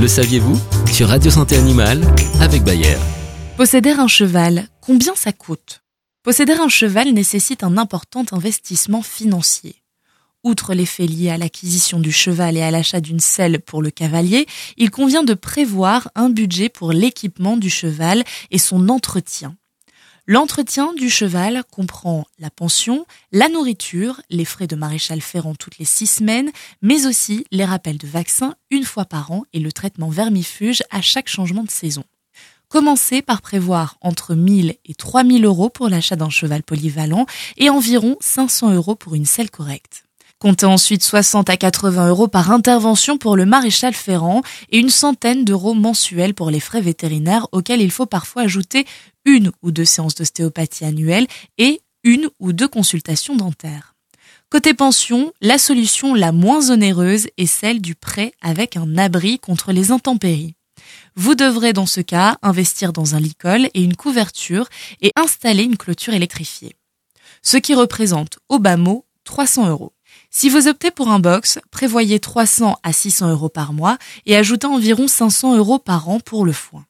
Le saviez-vous Sur Radio Santé Animale avec Bayer. Posséder un cheval, combien ça coûte? Posséder un cheval nécessite un important investissement financier. Outre l'effet lié à l'acquisition du cheval et à l'achat d'une selle pour le cavalier, il convient de prévoir un budget pour l'équipement du cheval et son entretien. L'entretien du cheval comprend la pension, la nourriture, les frais de maréchal ferrant toutes les six semaines, mais aussi les rappels de vaccins une fois par an et le traitement vermifuge à chaque changement de saison. Commencez par prévoir entre 1000 et 3000 euros pour l'achat d'un cheval polyvalent et environ 500 euros pour une selle correcte. Comptez ensuite 60 à 80 euros par intervention pour le maréchal ferrant et une centaine d'euros mensuels pour les frais vétérinaires auxquels il faut parfois ajouter une ou deux séances d'ostéopathie annuelles et une ou deux consultations dentaires. Côté pension, la solution la moins onéreuse est celle du prêt avec un abri contre les intempéries. Vous devrez dans ce cas investir dans un licol et une couverture et installer une clôture électrifiée. Ce qui représente au bas mot 300 euros. Si vous optez pour un box, prévoyez 300 à 600 euros par mois et ajoutez environ 500 euros par an pour le foin.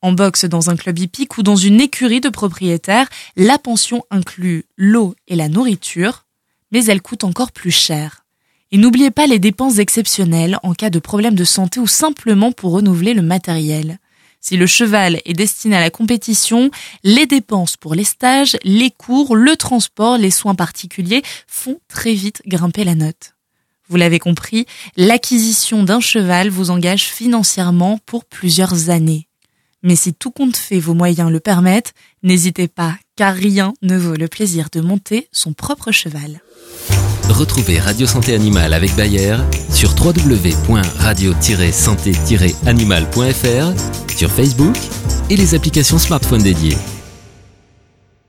En box dans un club hippique ou dans une écurie de propriétaires, la pension inclut l'eau et la nourriture, mais elle coûte encore plus cher. Et n'oubliez pas les dépenses exceptionnelles en cas de problème de santé ou simplement pour renouveler le matériel. Si le cheval est destiné à la compétition, les dépenses pour les stages, les cours, le transport, les soins particuliers font très vite grimper la note. Vous l'avez compris, l'acquisition d'un cheval vous engage financièrement pour plusieurs années. Mais si tout compte fait vos moyens le permettent, n'hésitez pas, car rien ne vaut le plaisir de monter son propre cheval. Retrouvez Radio Santé Animale avec Bayer sur www.radio-santé-animal.fr, sur Facebook et les applications smartphone dédiées.